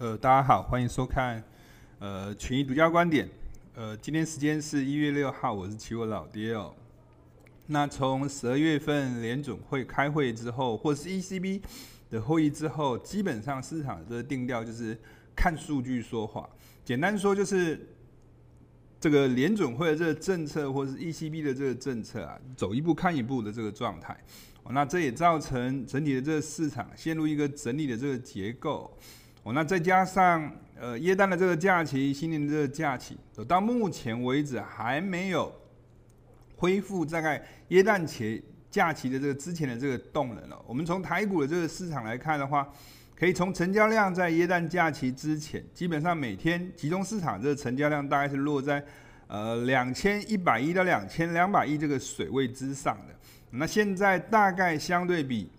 呃，大家好，欢迎收看呃群益独家观点。呃，今天时间是一月六号，我是期货老爹哦。那从十二月份联总会开会之后，或是 ECB 的会议之后，基本上市场的定调就是看数据说话。简单说就是这个联准会的这个政策，或是 ECB 的这个政策啊，走一步看一步的这个状态。那这也造成整体的这个市场陷入一个整理的这个结构。那再加上呃耶诞的这个假期，新年的这个假期，到目前为止还没有恢复大概耶诞前假期的这个之前的这个动能了。我们从台股的这个市场来看的话，可以从成交量在耶诞假期之前，基本上每天集中市场这个成交量大概是落在呃两千一百亿到两千两百亿这个水位之上的。那现在大概相对比。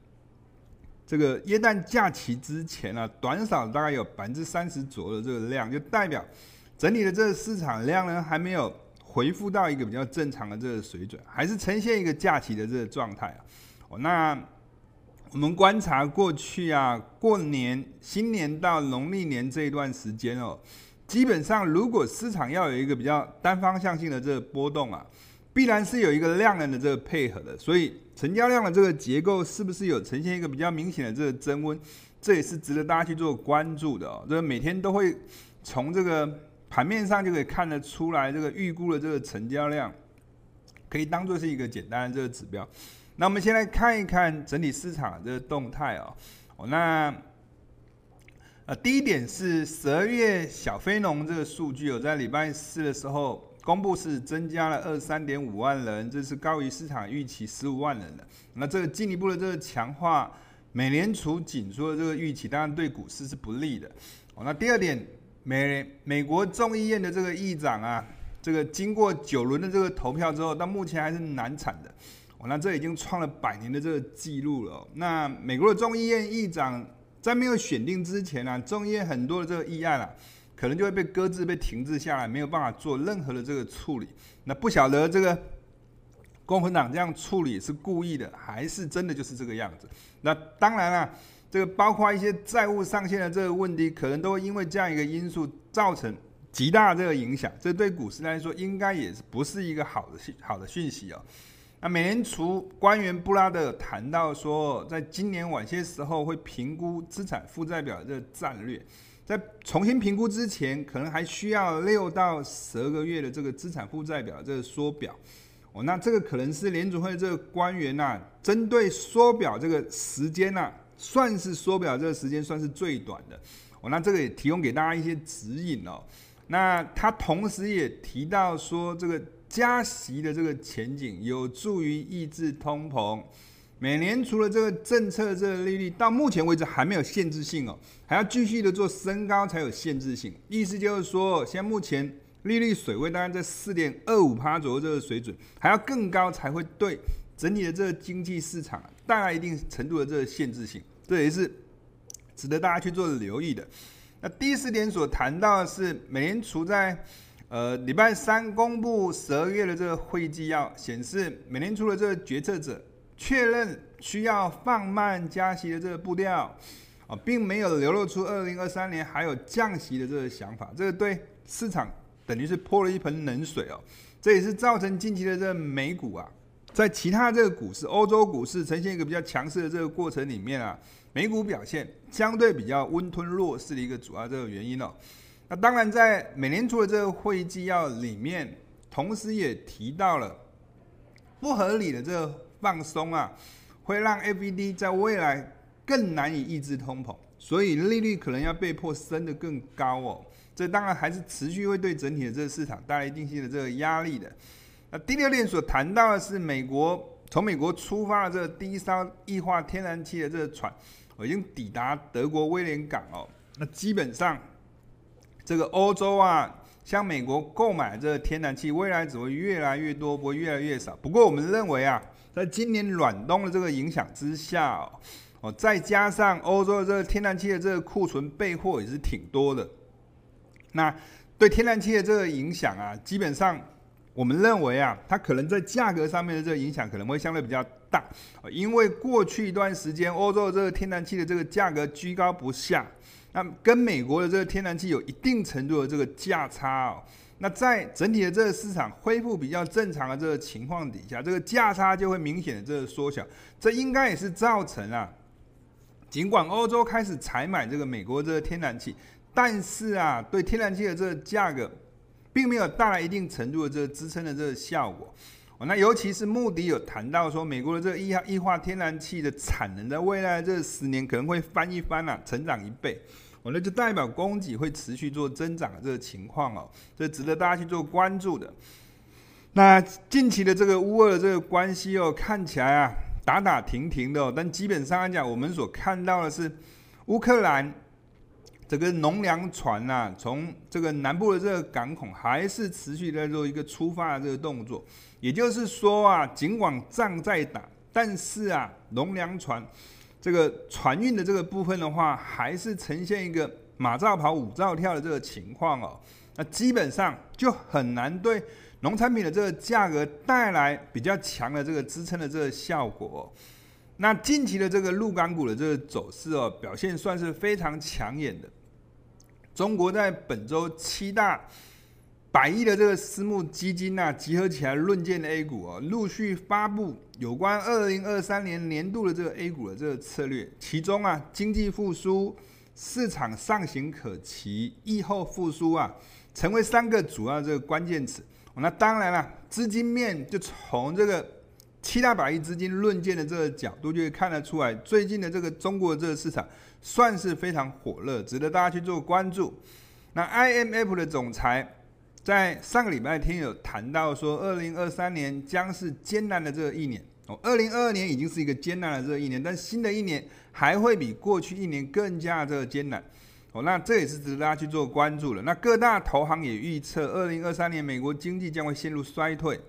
这个耶诞假期之前、啊，短少大概有百分之三十左右的这个量，就代表整体的这个市场量呢还没有恢复到一个比较正常的这个水准，还是呈现一个假期的这个状态啊。哦，那我们观察过去啊，过年、新年到农历年这一段时间哦，基本上如果市场要有一个比较单方向性的这个波动啊。必然是有一个量能的这个配合的，所以成交量的这个结构是不是有呈现一个比较明显的这个增温，这也是值得大家去做关注的哦。这个每天都会从这个盘面上就可以看得出来，这个预估的这个成交量可以当做是一个简单的这个指标。那我们先来看一看整体市场这个动态哦。哦，那呃第一点是十二月小非农这个数据哦，在礼拜四的时候。公布是增加了二十三点五万人，这是高于市场预期十五万人的。那这个进一步的这个强化美联储紧缩的这个预期，当然对股市是不利的。哦，那第二点，美美国众议院的这个议长啊，这个经过九轮的这个投票之后，到目前还是难产的。哦，那这已经创了百年的这个记录了。那美国的众议院议长在没有选定之前啊，众议院很多的这个议案啊。可能就会被搁置、被停滞下来，没有办法做任何的这个处理。那不晓得这个共和党这样处理是故意的，还是真的就是这个样子？那当然了、这个包括一些债务上限的这个问题，可能都会因为这样一个因素造成极大的这个影响。这对股市来说，应该也是不是一个好的讯好的讯息哦。那美联储官员布拉德谈到说，在今年晚些时候会评估资产负债表的这个战略。在重新评估之前，可能还需要六到十二个月的这个资产负债表这个缩表哦。那这个可能是联准会这个官员呐、针对缩表这个时间呐、算是缩表这个时间算是最短的哦。那这个也提供给大家一些指引哦。那他同时也提到说，这个加息的这个前景有助于抑制通膨。美联储的这个政策，这个利率到目前为止还没有限制性哦，还要继续的做升高才有限制性。意思就是说，现在目前利率水位大概在四点二五趴左右这个水准，还要更高才会对整体的这个经济市场带来一定程度的这个限制性。这也是值得大家去做留意的。那第四点所谈到的是，美联储在呃礼拜三公布十二月的这个会议纪要，显示美联储的这个决策者。确认需要放慢加息的这个步调，啊，并没有流露出二零二三年还有降息的这个想法，这个对市场等于是泼了一盆冷水哦。这也是造成近期的这个美股啊，在其他这个股市，欧洲股市呈现一个比较强势的这个过程里面啊，美股表现相对比较温吞弱势的一个主要这个原因哦。那当然，在美联储的这个会议纪要里面，同时也提到了不合理的这个。放松啊，会让 FED 在未来更难以抑制通膨，所以利率可能要被迫升得更高哦。这当然还是持续会对整体的这个市场带来一定性的这个压力的。那第六点所谈到的是，美国从美国出发的这个第一艘液化天然气的这个船，已经抵达德国威廉港哦。那基本上，这个欧洲啊。向美国购买这个天然气，未来只会越来越多，不会越来越少。不过我们认为啊，在今年暖冬的这个影响之下，哦，再加上欧洲的这个天然气的这个库存备货也是挺多的，那对天然气的这个影响啊，基本上我们认为啊，它可能在价格上面的这个影响可能会相对比较大，因为过去一段时间欧洲的这个天然气的这个价格居高不下，那跟美国的这个天然气有一定程度的这个价差哦。那在整体的这个市场恢复比较正常的这个情况底下，这个价差就会明显的这个缩小，这应该也是造成啊，尽管欧洲开始采买这个美国这个天然气，但是啊，对天然气的这个价格。并没有带来一定程度的这个支撑的这个效果，哦，那尤其是穆迪有谈到说，美国的这个液化液化天然气的产能在未来这十年可能会翻一番啊，成长一倍，我，那就代表供给会持续做增长的这个情况哦，这值得大家去做关注的。那近期的这个乌俄的这个关系哦，看起来啊打打停停的哦，但基本上来讲，我们所看到的是乌克兰。这个农粮船呐、啊，从这个南部的这个港口还是持续在做一个出发的这个动作。也就是说啊，尽管仗在打，但是啊，农粮船这个船运的这个部分的话，还是呈现一个马照跑，舞照跳的这个情况哦。那基本上就很难对农产品的这个价格带来比较强的这个支撑的这个效果、那近期的这个陆港股的这个走势哦，表现算是非常抢眼的。中国在本周七大百亿的这个私募基金呐、集合起来论剑的 A 股哦，陆续发布有关二零二三年年度的这个 A 股的这个策略。其中啊，经济复苏、市场上行可期、疫后复苏啊，成为三个主要的这个关键词。那当然了，资金面就从这个七大百亿资金论剑的这个角度，就会看得出来，最近的这个中国的这个市场。算是非常火热，值得大家去做关注。那 IMF 的总裁在上个礼拜天有谈到说，二零二三年将是艰难的这一年哦。二零二二年已经是一个艰难的这一年，但新的一年还会比过去一年更加这个艰难哦。那这也是值得大家去做关注的。那各大投行也预测，二零二三年美国经济将会陷入衰退。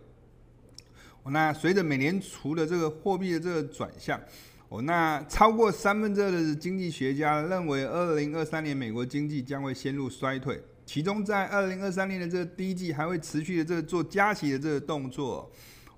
那随着美联储的这个货币的这个转向。哦，那超过三分之二的经济学家认为，二零二三年美国经济将会陷入衰退。其中，在二零二三年的这个第一季还会持续的这个做加息的这个动作。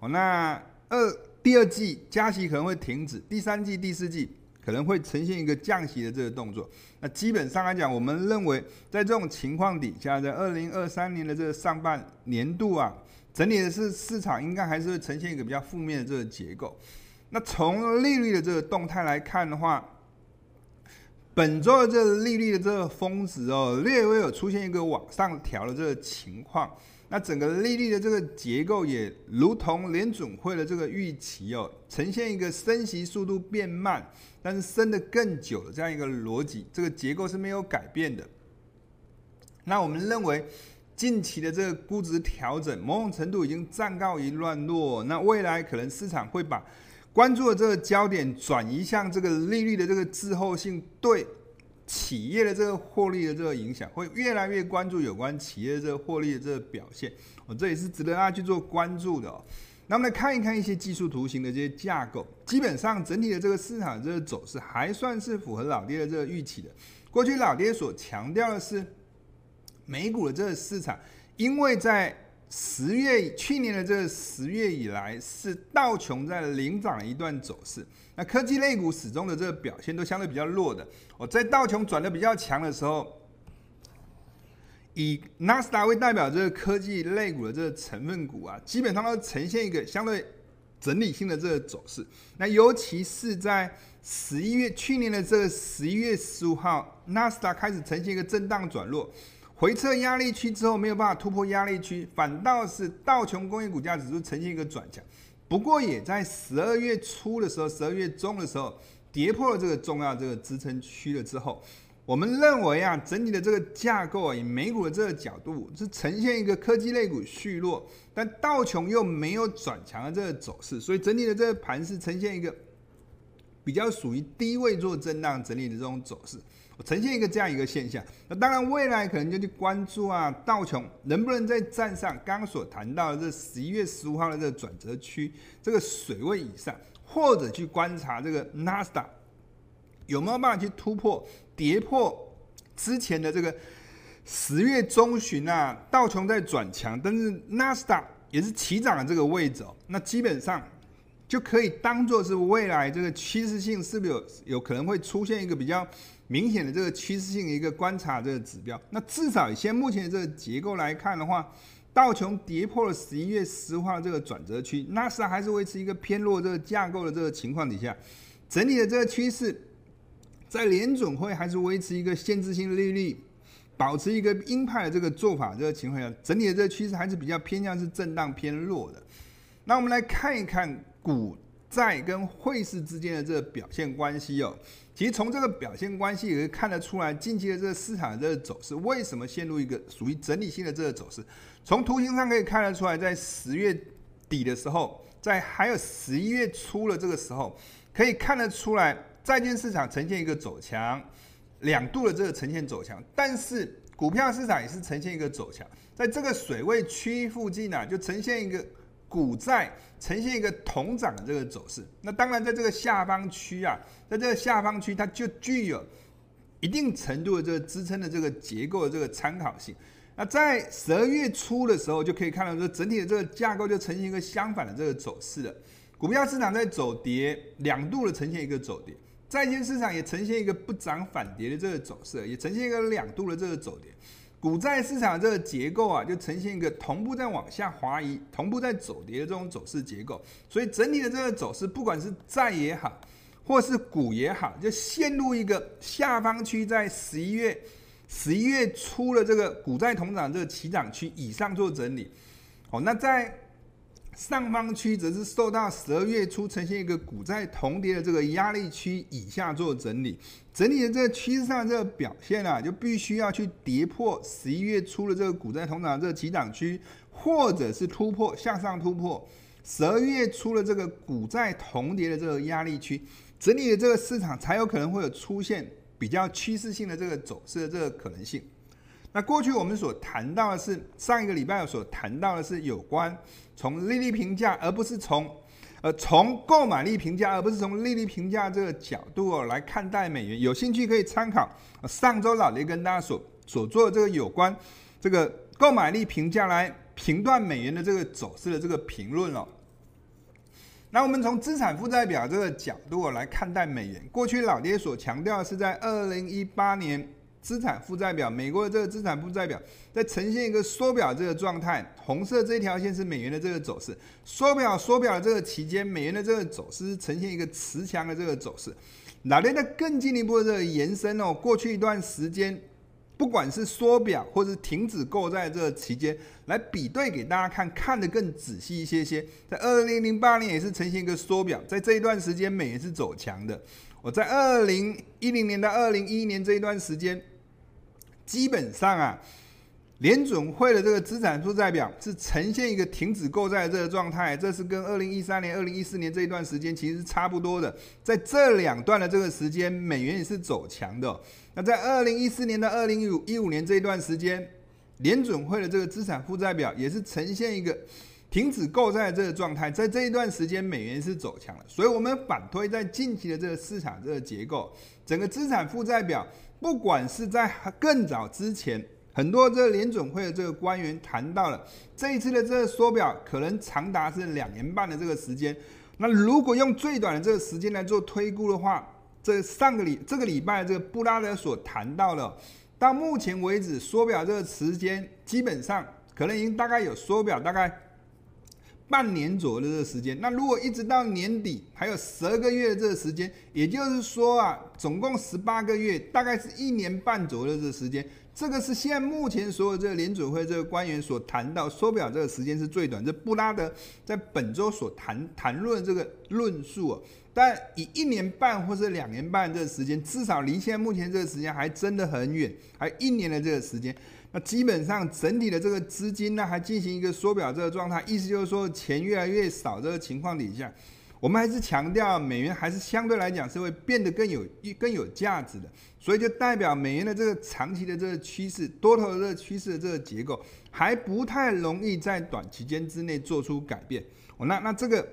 哦，那二第二季加息可能会停止，第三季、第四季可能会呈现一个降息的这个动作。那基本上来讲，我们认为在这种情况底下，在二零二三年的这个上半年度啊，整体的市市场应该还是会呈现一个比较负面的这个结构。那从利率的这个动态来看的话，本周的这个利率的这个峰值哦，略微有出现一个往上调的这个情况。那整个利率的这个结构也如同联准会的这个预期哦，呈现一个升息速度变慢，但是升得更久的这样一个逻辑，这个结构是没有改变的。那我们认为近期的这个估值调整，某种程度已经暂告一段落。那未来可能市场会把关注的这个焦点转移向这个利率的这个滞后性对企业的这个获利的这个影响，会越来越关注有关企业这个获利的这个表现。哦，这也是值得大家去做关注的。那我们来看一看一些技术图形的这些架构，基本上整体的这个市场这个走势还算是符合老爹的这个预期的。过去老爹所强调的是，美股的这个市场，因为在十月去年的这个十月以来，是道琼在领涨一段走势。那科技类股始终的这个表现都相对比较弱的。哦，在道琼转的比较强的时候，以纳斯达为代表这个科技类股的这个成分股啊，基本上都呈现一个相对整理性的这个走势。那尤其是在十一月去年的这个十一月十五号，纳斯达开始呈现一个震荡转弱。回测压力区之后没有办法突破压力区，反倒是道琼工业股价指数呈现一个转强，不过也在十二月初的时候，十二月中的时候跌破了这个重要这个支撑区了之后，我们认为啊，整体的这个架构啊，以美股的这个角度是呈现一个科技类股续弱，但道琼又没有转强的这个走势，所以整体的这个盘是呈现一个比较属于低位做震荡整理的这种走势。我呈现一个这样一个现象，那当然未来可能就去关注啊，道琼能不能再站上刚刚所谈到的这十一月十五号的这个转折区这个水位以上，或者去观察这个纳斯达有没有办法去突破跌破之前的这个十月中旬啊，道琼在转强，但是纳斯达也是起涨的这个位置哦，那基本上就可以当做是未来这个趋势性是不是有有可能会出现一个比较明显的这个趋势性的一个观察这个指标？那至少以现目前的这个结构来看的话，道琼跌破了十一月十号这个转折区，纳斯达还是维持一个偏弱这个架构的这个情况底下，整体的这个趋势，在联总会还是维持一个限制性利率。保持一个鹰派的这个做法，这个情况下，整体的这个趋势还是比较偏向是震荡偏弱的。那我们来看一看股债跟汇市之间的这个表现关系哦。其实从这个表现关系也可以看得出来，近期的这个市场的这个走势为什么陷入一个属于整理性的这个走势。从图形上可以看得出来，在十月底的时候，在还有十一月初的这个时候，可以看得出来债券市场呈现一个走强。两度的这个呈现走强，但是股票市场也是呈现一个走强，在这个水位区附近呢、就呈现一个股债呈现一个同涨的这个走势。那当然，在这个下方区啊，在这个下方区，它就具有一定程度的这个支撑的这个结构的这个参考性。那在十二月初的时候，就可以看到说，整体的这个架构就呈现一个相反的这个走势了。股票市场在走跌，两度的呈现一个走跌。债券市场也呈现一个不涨反跌的这个走势，也呈现一个两度的这个走跌。股债市场这个结构啊，就呈现一个同步在往下滑移、同步在走跌的这种走势结构。所以整体的这个走势，不管是债也好，或是股也好，就陷入一个下方区，在十一月十一月初的这个股债同涨这个起涨区以上做整理。哦，那在。上方区则是受到十二月初呈现一个股债同跌的这个压力区以下做整理，整理的这个趋势上这个表现啊，就必须要去跌破十一月初的这个股债同涨这个起涨区，或者是突破向上突破十二月初的这个股债同跌的这个压力区，整理的这个市场才有可能会有出现比较趋势性的这个走势的这个可能性。那过去我们所谈到的是上一个礼拜所谈到的是有关从利率评价，而不是从呃从购买力评价，而不是从利率评价这个角度哦来看待美元。有兴趣可以参考上周老爹跟大家所所做的这个有关这个购买力评价来评断美元的这个走势的这个评论哦。那我们从资产负债表这个角度来看待美元，过去老爹所强调的是在二零一八年。资产负债表，美国的这个资产负债表在呈现一个缩表这个状态，红色这一条线是美元的这个走势，缩表缩表的这个期间，美元的这个走势呈现一个持强的这个走势。老爹的更进一步的这个延伸哦，过去一段时间，不管是缩表或是停止购债这个期间，来比对给大家看，看得更仔细一些些。在二零零八年也是呈现一个缩表，在这一段时间美元是走强的。我在二零一零年到二零一一年这一段时间。基本上啊，联准会的这个资产负债表是呈现一个停止购债的这个状态，这是跟二零一三年、二零一四年这一段时间其实是差不多的。在这两段的这个时间，美元也是走强的。那在二零一四年到二零一五年这一段时间，联准会的这个资产负债表也是呈现一个停止购债的这个状态。在这一段时间，美元是走强了。所以，我们反推在近期的这个市场这个结构，整个资产负债表。不管是在更早之前，很多这个联准会的这个官员谈到了这一次的这个缩表可能长达是两年半的这个时间。那如果用最短的这个时间来做推估的话，这上个礼这个礼拜这个布拉德所谈到的，到目前为止缩表这个时间基本上可能已经大概有缩表大概。半年左右的这个时间，那如果一直到年底还有十二个月的这个时间，也就是说啊，总共十八个月，大概是一年半左右的这个时间。这个是现在目前所有这个联准会这个官员所谈到缩表这个时间是最短。这布拉德在本周所谈谈论这个论述啊，但以一年半或者两年半这个时间，至少离现在目前这个时间还真的很远，还一年的这个时间。那基本上整体的这个资金呢，还进行一个缩表这个状态，意思就是说钱越来越少这个情况底下，我们还是强调美元还是相对来讲是会变得更有更有价值的，所以就代表美元的这个长期的这个趋势，多头的这个趋势的这个结构还不太容易在短期间之内做出改变。哦，那那这个。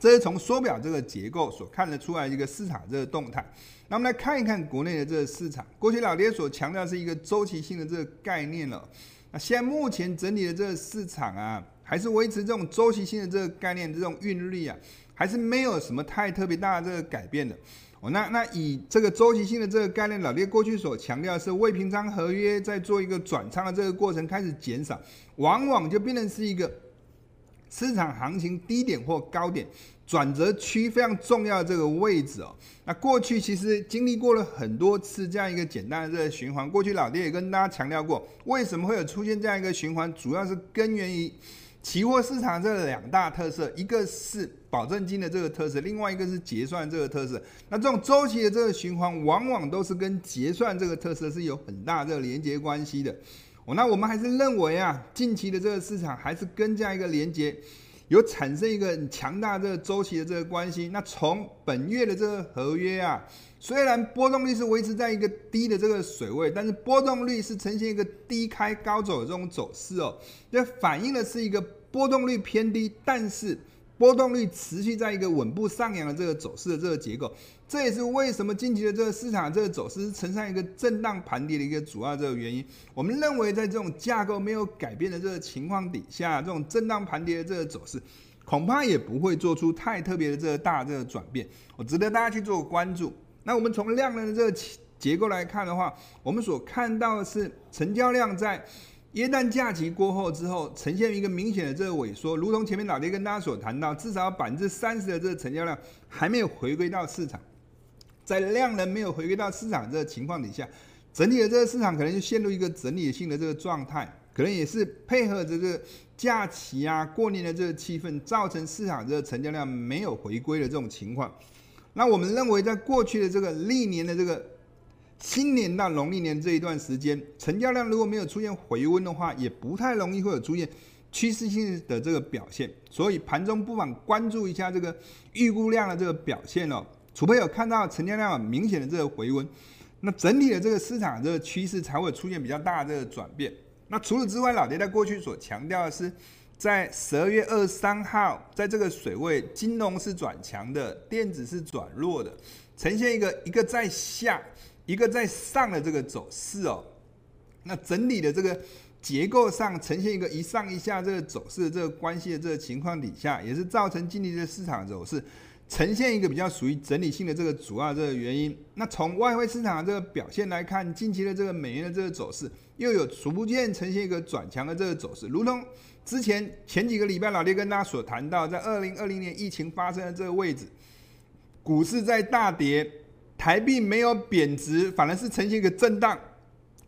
这是从缩表这个结构所看得出来一个市场这个动态。那我们来看一看国内的这个市场。过去老爹所强调是一个周期性的这个概念了。那现在目前整体的这个市场啊，还是维持这种周期性的这个概念，这种韵律啊，还是没有什么太特别大的这个改变的。哦，那那以这个周期性的这个概念，老爹过去所强调是未平仓合约在做一个转仓的这个过程开始减少，往往就变成是一个市场行情低点或高点转折区非常重要这个位置哦。那过去其实经历过了很多次这样一个简单的这个循环，过去老爹也跟大家强调过，为什么会有出现这样一个循环，主要是根源于。期货市场这两大特色，一个是保证金的这个特色，另外一个是结算这个特色。那这种周期的这个循环，往往都是跟结算这个特色是有很大这个连接关系的。那我们还是认为啊，近期的这个市场还是跟这样一个连接，有产生一个很强大这个周期的这个关系。那从本月的这个合约啊。虽然波动率是维持在一个低的这个水位，但是波动率是呈现一个低开高走的这种走势哦，这反映的是一个波动率偏低，但是波动率持续在一个稳步上扬的这个走势的这个结构。这也是为什么近期的这个市场这个走势呈现一个震荡盘跌的一个主要这个原因。我们认为在这种架构没有改变的这个情况底下，这种震荡盘跌的这个走势，恐怕也不会做出太特别的这个大这个转变。我值得大家去做关注。那我们从量能的这个结构来看的话，我们所看到的是成交量在耶诞假期过后之后，呈现一个明显的这个萎缩，如同前面老爹跟大家所谈到，至少百分之三十的这个成交量还没有回归到市场，在量能没有回归到市场这个情况底下，整体的这个市场可能就陷入一个整理性的这个状态，可能也是配合这个假期啊、过年的这个气氛，造成市场这个成交量没有回归的这种情况。那我们认为，在过去的这个历年的这个新年到农历年这一段时间，成交量如果没有出现回温的话，也不太容易会有出现趋势性的这个表现。所以盘中不妨关注一下这个预估量的这个表现哦，除非有看到成交量明显的这个回温，那整体的这个市场这个趋势才会出现比较大的这个转变。那除此之外，老爹在过去所强调的是。在十二月二十三号，在这个水位，金融是转强的，电子是转弱的，呈现一个一个在下，一个在上的这个走势哦。那整体的这个结构上呈现一个一上一下这个走势的这个关系的这个情况底下，也是造成今天的市场走势呈现一个比较属于整理性的这个主要这个原因。那从外汇市场的这个表现来看，近期的这个美元的这个走势又有逐渐呈现一个转强的这个走势，如同。之前前几个礼拜，老爹跟大家所谈到，在二零二零年疫情发生的这个位置，股市在大跌，台币没有贬值，反而是呈现一个震荡。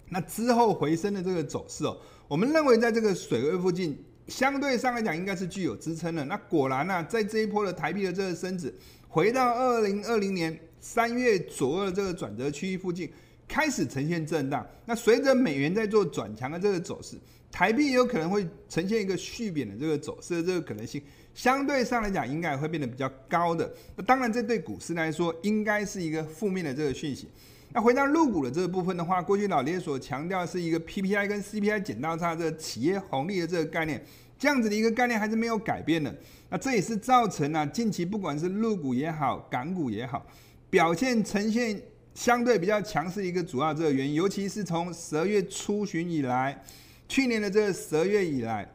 那之后回升的这个走势哦，我们认为在这个水位附近，相对上来讲应该是具有支撑的。那果然呢、在这一波的台币的这个升值，回到二零二零年三月左右的这个转折区域附近，开始呈现震荡。那随着美元在做转强的这个走势。台币也有可能会呈现一个续贬的这个走势的这个可能性，相对上来讲应该会变得比较高的。那当然，这对股市来说应该是一个负面的这个讯息。那回到入股的这个部分的话，过去老爹所强调是一个 PPI 跟 CPI 剪刀差这个企业红利的这个概念，这样子的一个概念还是没有改变的。那这也是造成了近期不管是陆股也好，港股也好，表现呈现相对比较强势一个主要这个原因，尤其是从十二月初旬以来。去年的这个十二月以来，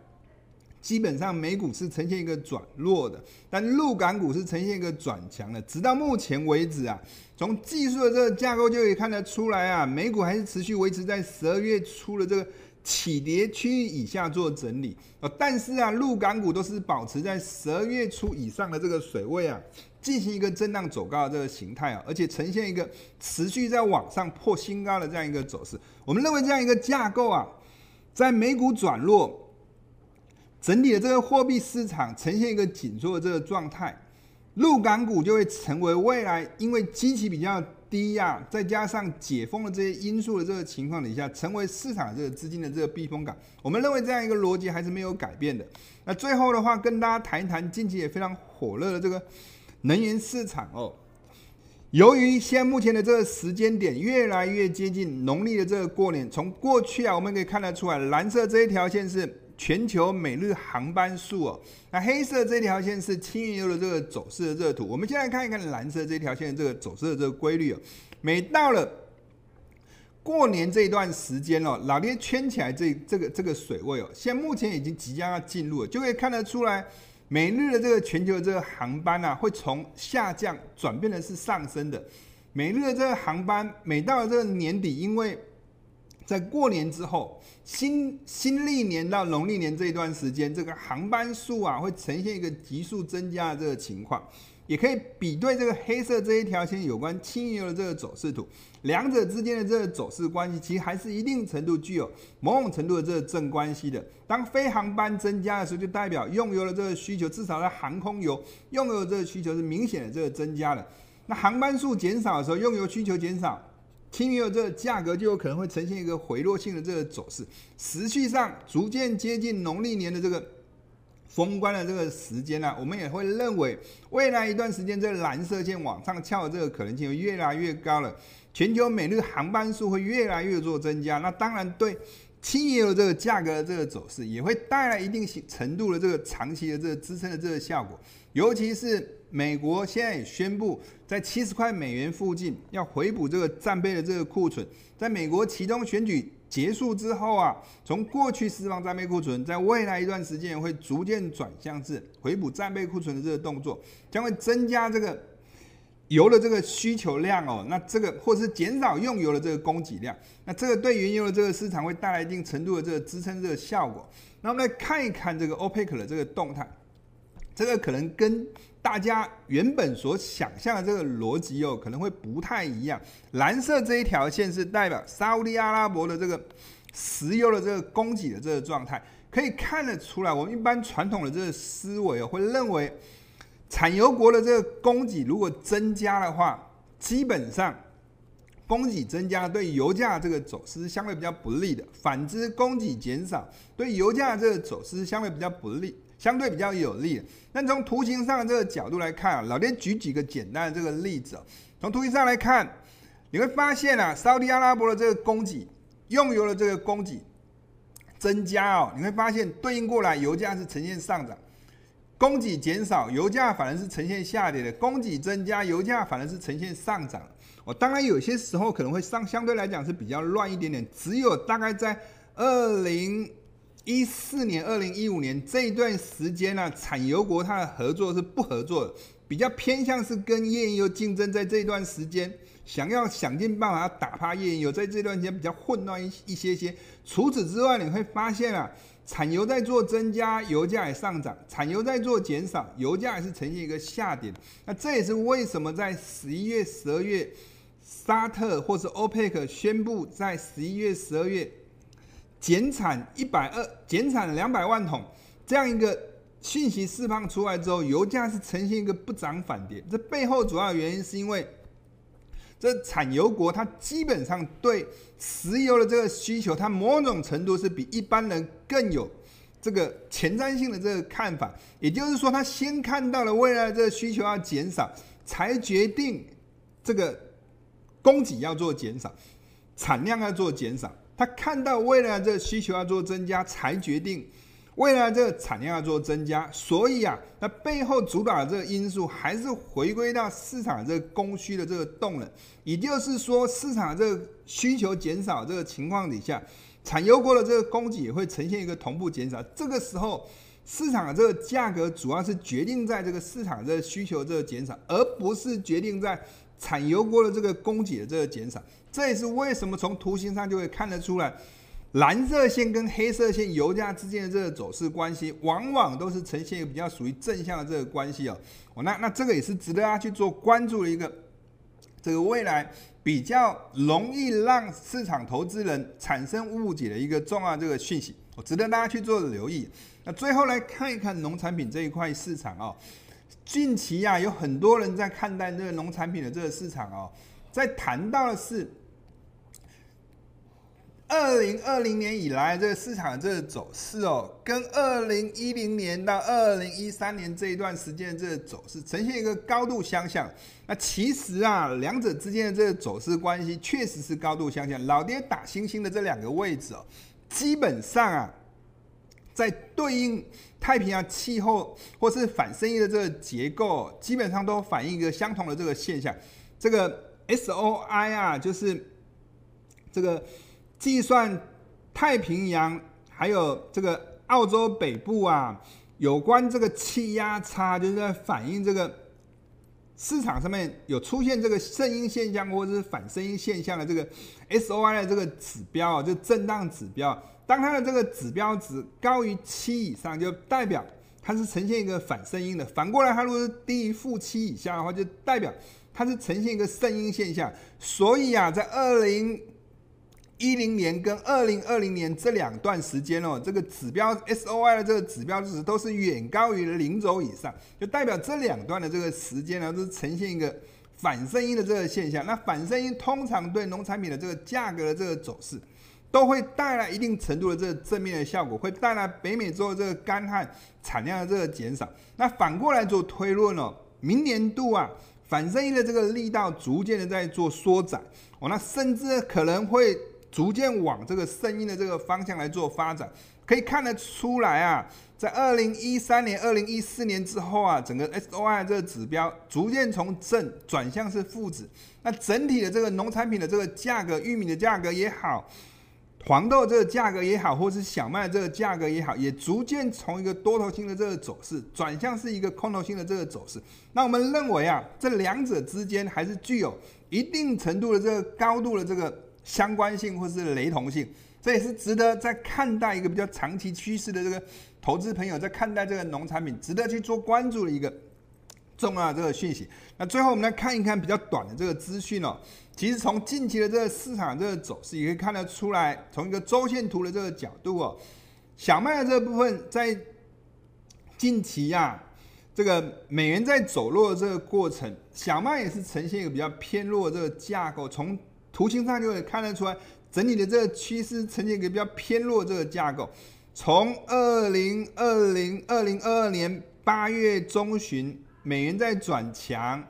基本上美股是呈现一个转弱的，但陆港股是呈现一个转强的。直到目前为止啊，从技术的这个架构就可以看得出来啊，美股还是持续维持在十二月初的这个起跌区域以下做整理啊。但是啊，陆港股都是保持在十二月初以上的这个水位啊，进行一个震荡走高的这个形态啊，而且呈现一个持续在往上破新高的这样一个走势。我们认为这样一个架构啊。在美股转弱，整体的这个货币市场呈现一个紧缩的这个状态，陆港股就会成为未来因为基期比较低呀，再加上解封的这些因素的这个情况底下，成为市场这个资金的这个避风港。我们认为这样一个逻辑还是没有改变的。那最后的话，跟大家谈一谈近期也非常火热的这个能源市场哦。由于现在目前的这个时间点越来越接近农历的这个过年，从过去啊，我们可以看得出来，蓝色这一条线是全球每日航班数哦，那黑色这条线是轻原油的这个走势的热图。我们先来看一看蓝色这条线的这个走势的这个规律哦。每到了过年这一段时间哦，老爹圈起来这这个这个水位哦，现在目前已经即将要进入了，就可以看得出来，每日的这个全球的这个航班啊，会从下降转变的是上升的。每日的这个航班，每到了这个年底，因为在过年之后，新新历年到农历年这一段时间，这个航班数啊，会呈现一个急速增加的这个情况。也可以比对这个黑色这一条线有关轻油的这个走势图，两者之间的这个走势关系，其实还是一定程度具有某种程度的这个正关系的。当飞航班增加的时候，就代表用油的这个需求，至少在航空油用油的这个需求是明显的这个增加的。那航班数减少的时候，用油需求减少，轻油这个价格就有可能会呈现一个回落性的这个走势，实际上逐渐接近农历年的这个。封关的这个时间呢、我们也会认为未来一段时间，这个蓝色线往上翘的这个可能性越来越高了。全球每日航班数会越来越做增加，那当然对轻油这个价格的这个走势也会带来一定程度的这个长期的这个支撑的这个效果。尤其是。美国现在也宣布在七十块美元附近要回补这个战备的这个库存，在美国期中选举。结束之后啊，从过去释放战备库存，在未来一段时间会逐渐转向至回补战备库存的这个动作，将会增加这个油的这个需求量哦。那这个或是减少用油的这个供给量，那这个对原油的这个市场会带来一定程度的这个支撑这个效果。那我们来看一看这个 OPEC 的这个动态，这个可能跟。大家原本所想象的这个逻辑哦，可能会不太一样。蓝色这一条线是代表沙乌地阿拉伯的这个石油的这个供给的这个状态，可以看得出来，我们一般传统的这个思维哦，会认为产油国的这个供给如果增加的话，基本上供给增加对油价这个走势是相对比较不利的；反之，供给减少对油价这个走势相对比较不利。相对比较有利。那从图形上的这个角度来看啊，老爹举几个简单的这个例子哦。从图形上来看，你会发现啊，沙特阿拉伯的这个供给，用油的这个供给增加哦，你会发现对应过来油价是呈现上涨，供给减少，油价反而是呈现下跌的。供给增加，油价反而是呈现上涨。我当然有些时候可能会上相对来讲是比较乱一点点，只有大概在二零。一四年、二零一五年这一段时间呢、产油国它的合作是不合作的，比较偏向是跟页岩油竞争。在这一段时间，想要想尽办法要打趴页岩油，在这段时间比较混乱一一些些。除此之外，你会发现啊，产油在做增加，油价也上涨；产油在做减少，油价也是呈现一个下跌。那这也是为什么在十一月、十二月，沙特或是 OPEC 宣布在十一月、十二月。减产一百二，减产两百万桶，这样一个信息释放出来之后，油价是呈现一个不涨反跌。这背后主要原因是因为，这产油国它基本上对石油的这个需求，它某种程度是比一般人更有这个前瞻性的这个看法。也就是说，他先看到了未来这个需求要减少，才决定这个供给要做减少，产量要做减少。他看到未来这个需求要做增加，才决定未来这个产量要做增加。所以啊，那背后主导的这个因素还是回归到市场这个供需的这个动能。也就是说，市场这个需求减少这个情况底下，产油国的这个供给也会呈现一个同步减少。这个时候，市场的这个价格主要是决定在这个市场这个需求这个减少，而不是决定在产油国的这个供给的这个减少。这也是为什么从图形上就会看得出来，蓝色线跟黑色线油价之间的这个走势关系，往往都是呈现一个比较属于正向的这个关系哦。哦，那那这个也是值得大家去做关注的一个，这个未来比较容易让市场投资人产生误解的一个重要这个讯息，我值得大家去做留意。那最后来看一看农产品这一块市场哦，近期啊有很多人在看待这个农产品的这个市场哦，在谈到的是。二零二零年以来，这个市场的这个走势哦，跟二零一零年到二零一三年这一段时间的这个走势呈现一个高度相像。那其实啊，两者之间的这个走势关系确实是高度相像。老爹打星星的这两个位置哦，基本上啊，在对应太平洋气候或是反声音的这个结构，基本上都反映一个相同的这个现象。这个 SOI 啊，就是。这个计算太平洋还有这个澳洲北部啊，有关这个气压差，就是在反映这个市场上面有出现这个声音现象或者是反声音现象的这个 SOI 的这个指标啊，就震荡指标。当它的这个指标值高于七以上，就代表它是呈现一个反声音的；反过来，它如果是低于负七以下的话，就代表它是呈现一个圣音现象。所以啊，在二零一零年跟二零二零年这两段时间哦，这个指标 SOI 的这个指标值都是远高于零轴以上，就代表这两段的这个时间呢，都是呈现一个反声音的这个现象。那反声音通常对农产品的这个价格的这个走势。都会带来一定程度的这个正面的效果，会带来北美洲的这个干旱产量的这个减少。那反过来做推论哦，明年度啊，反圣婴的这个力道逐渐的在做缩窄哦，那甚至可能会逐渐往这个声音的这个方向来做发展。可以看得出来啊，在二零一三年、二零一四年之后啊，整个 SOI 这个指标逐渐从正转向是负值。那整体的这个农产品的这个价格，玉米的价格也好。黄豆这个价格也好，或是小麦这个价格也好，也逐渐从一个多头性的这个走势转向是一个空头性的这个走势。那我们认为啊，这两者之间还是具有一定程度的这个高度的这个相关性或是雷同性，这也是值得在看待一个比较长期趋势的这个投资朋友在看待这个农产品值得去做关注的一个。重要的这个讯息，那最后我们来看一看比较短的这个资讯哦。其实从近期的这个市场这个走势，也可以看得出来，从一个周线图的这个角度哦，小麦的这部分在近期呀、啊，这个美元在走弱的这个过程，小麦也是呈现一个比较偏弱的这个架构。从图形上就可以看得出来，整体的这个趋势呈现一个比较偏弱的这个架构。从二零二零二零二二年八月中旬。美元在转强，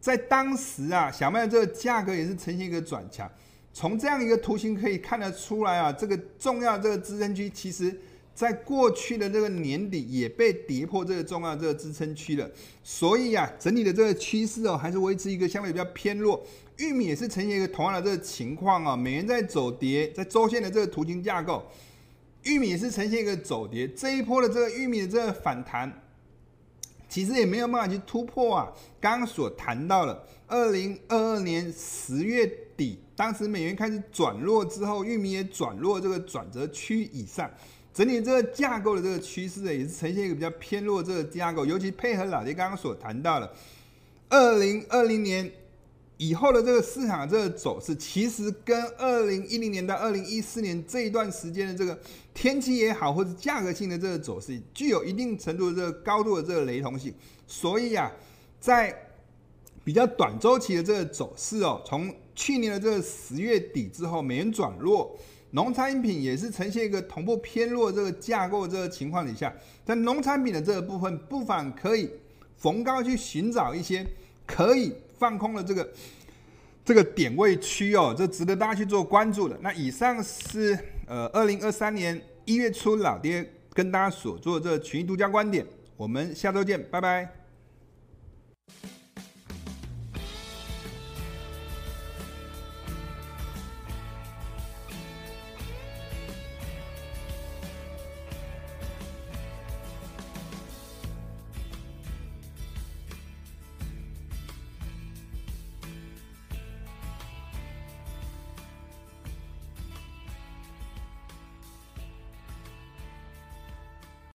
在当时啊，小麦的这个价格也是呈现一个转强。从这样一个图形可以看得出来啊，这个重要这个支撑区，其实在过去的这个年底也被跌破这个重要这个支撑区了。所以啊，整体的这个趋势哦，还是维持一个相对比较偏弱。玉米也是呈现一个同样的这个情况啊，美元在走跌，在周线的这个图形架构，玉米也是呈现一个走跌。这一波的这个玉米的这个反弹。其实也没有办法去突破啊！刚刚所谈到了，二零二二年十月底，当时美元开始转弱之后，玉米也转弱这个转折区以上，整体这个架构的这个趋势，也是呈现一个比较偏弱这个架构，尤其配合老爹刚刚所谈到的，二零二零年。以后的这个市场的这个走势，其实跟二零一零年到二零一四年这一段时间的这个天气也好，或者价格性的这个走势，具有一定程度的这个高度的这个雷同性。所以啊，在比较短周期的这个走势哦，从去年的这个十月底之后，美元转弱，农产品也是呈现一个同步偏弱这个架构这个情况底下，在农产品的这个部分，不妨可以逢高去寻找一些可以。放空的这个这个点位区哦，这值得大家去做关注的。那以上是呃二零二三年一月初老爹跟大家所做这群独家观点我们下周见拜拜。